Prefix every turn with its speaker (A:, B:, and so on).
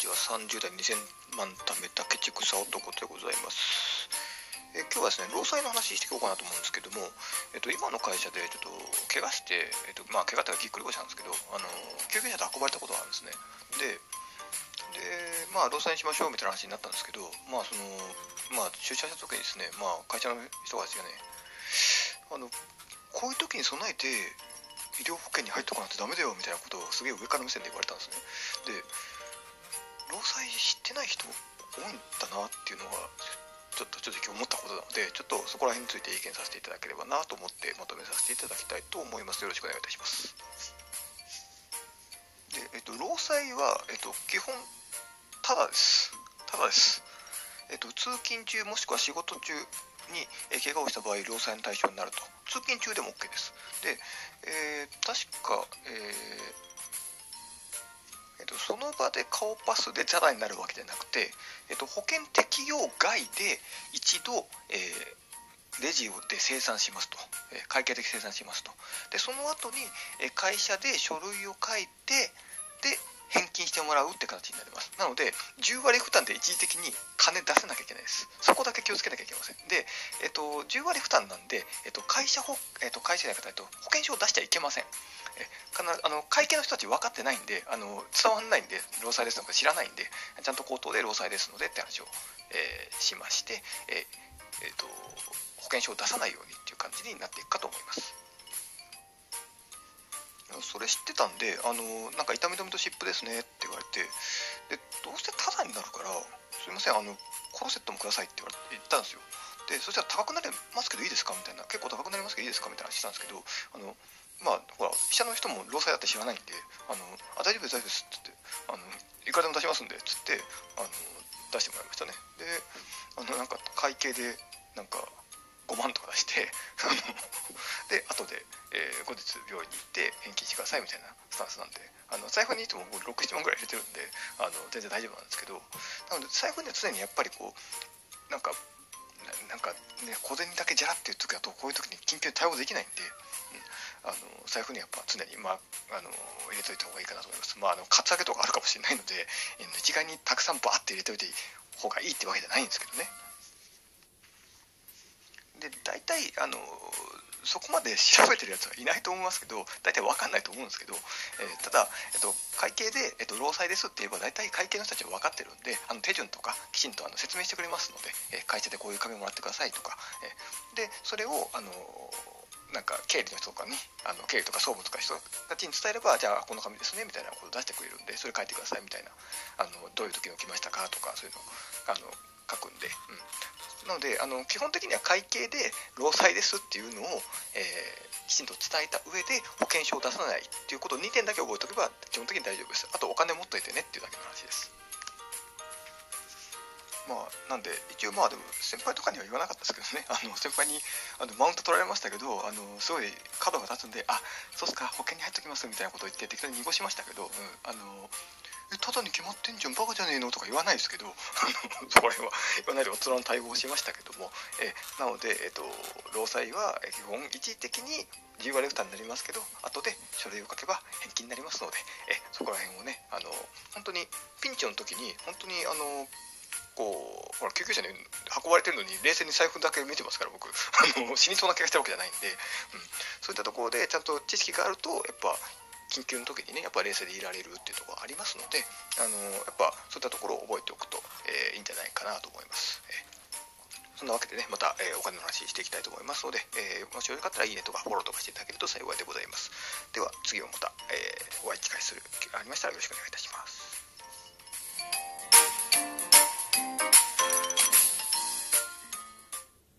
A: ちは30代2000万貯めたケチくさ男でございます。え今日はですね労災の話していこうかなと思うんですけども、えっと、今の会社でちょっと怪我して、えっとまあ、怪我ってぎっくり腰なんですけどあの救急車で運ばれたことがあるんですね。ででまあ労災にしましょうみたいな話になったんですけどまあそのまあ出社した時にですねまあ会社の人がですよねあのこういう時に備えて医療保険に入っとかないとダメだよみたいなことをすげえ上から目線で言われたんですね。で労災知ってない人多いんだなっていうのがちょっと正直思ったことなのでちょっとそこら辺について意見させていただければなと思ってまとめさせていただきたいと思います。よろしくお願いいたします。で、えっと、労災は、えっと、基本ただです。ただです。えっと、通勤中もしくは仕事中に、え怪我をした場合労災の対象になると。通勤中でも OK です。で、えー、確か、えーと、その場で顔パスでザラになるわけじゃなくて、えっと、保険適用外で一度、えー、レジで生産しますと、えー、会計的生産しますと。でその後に、えー、会社で書類を書いてで返金してもらうって形になります。なので10割負担で一時的に金出さなきゃいけないです。そこだけ気をつけなきゃいけません。で、えっと、10割負担なんで、えっと、会社保、えっと、会社じゃなくて保険証を出しちゃいけません。え必ずあの会計の人たち分かってないんであの伝わらないんで労災ですとか知らないんでちゃんと口頭で労災ですのでって話を、えー、しまして、えーえーと保険証を出さないようにっていう感じになっていくかと思います。それ知ってたんで、あのなんか痛み止めと湿布ですねって言われて、でどうせタダになるから、すいません、あのコロセットもくださいって言われて言ったんですよ。で、そしたら高くなりますけどいいですか？みたいな、結構高くなりますけどいいですか？みたいな話したんですけど、あのまあ、ほら、医者の人も労災だって知らないんで、あのあ大丈夫です、大丈夫ですって言って、あのいくらでも出しますんでっつってあの出してもらいましたね。で、あのなんか会計で、なんか5万とか出して で後で、えー、後日病院に行って返金してくださいみたいなスタンスなんであの財布にいつも67万ぐらい入れてるんであの全然大丈夫なんですけどなので財布には常にやっぱりこうなんかなんかね小銭だけじゃらっていう時だとこういう時に緊急に対応できないんで、うん、あの財布にやっぱ常に、まあ、あの入れといた方がいいかなと思います。まああのカツアゲとかあるかもしれないので一概にたくさんバーって入れておいて方がいいってわけじゃないんですけどね。で大体あのそこまで調べてるやつはいないと思いますけど大体分かんないと思うんですけど、えー、ただ、えっと、会計で、えっと、労災ですって言えば大体会計の人たちは分かってるんであの手順とかきちんとあの説明してくれますので、えー、会社でこういう紙もらってくださいとか、えー、でそれをあのなんか経理の人とかにあの経理とか総務とか人たちに伝えればじゃあこの紙ですねみたいなことを出してくれるんでそれ書いてくださいみたいなあのどういう時に起きましたかとかそういうのあの書くんで、うん、なのであの基本的には会計で労災ですっていうのを、えー、きちんと伝えた上で保険証を出さないっていうことを2点だけ覚えておけば基本的に大丈夫です。あとお金持っといてねっていうだけの話です。まあなんで一応まあでも先輩とかには言わなかったですけどね。あの先輩にあのマウント取られましたけどあのすごい角が立つんであそうっすか保険に入っときますみたいなことを言って適当に濁しましたけど、うん、あのただに決まってんじゃんバカじゃねえのとか言わないですけど そこら辺は言わないで大人の対応をしましたけどもえなので、えっと、労災は基本一時的に10割負担になりますけど後で書類を書けば返金になりますのでえそこら辺をねあの本当にピンチの時に本当にあのこうほら救急車に運ばれてるのに冷静に財布だけ見てますから僕 あの死にそうな気がしてるわけじゃないんで、うん、そういったところでちゃんと知識があるとやっぱ緊急の時にねやっぱ冷静でいられるっていうところがありますのであのやっぱそういったところを覚えておくと、えー、いいんじゃないかなと思います。えー、そんなわけでね、また、えー、お金の話していきたいと思いますので、えー、もしよかったらいいねとかフォローとかしていただけると幸いでございます。では、次はまた、えー、お会い機会するありましたらよろしくお願いいたします。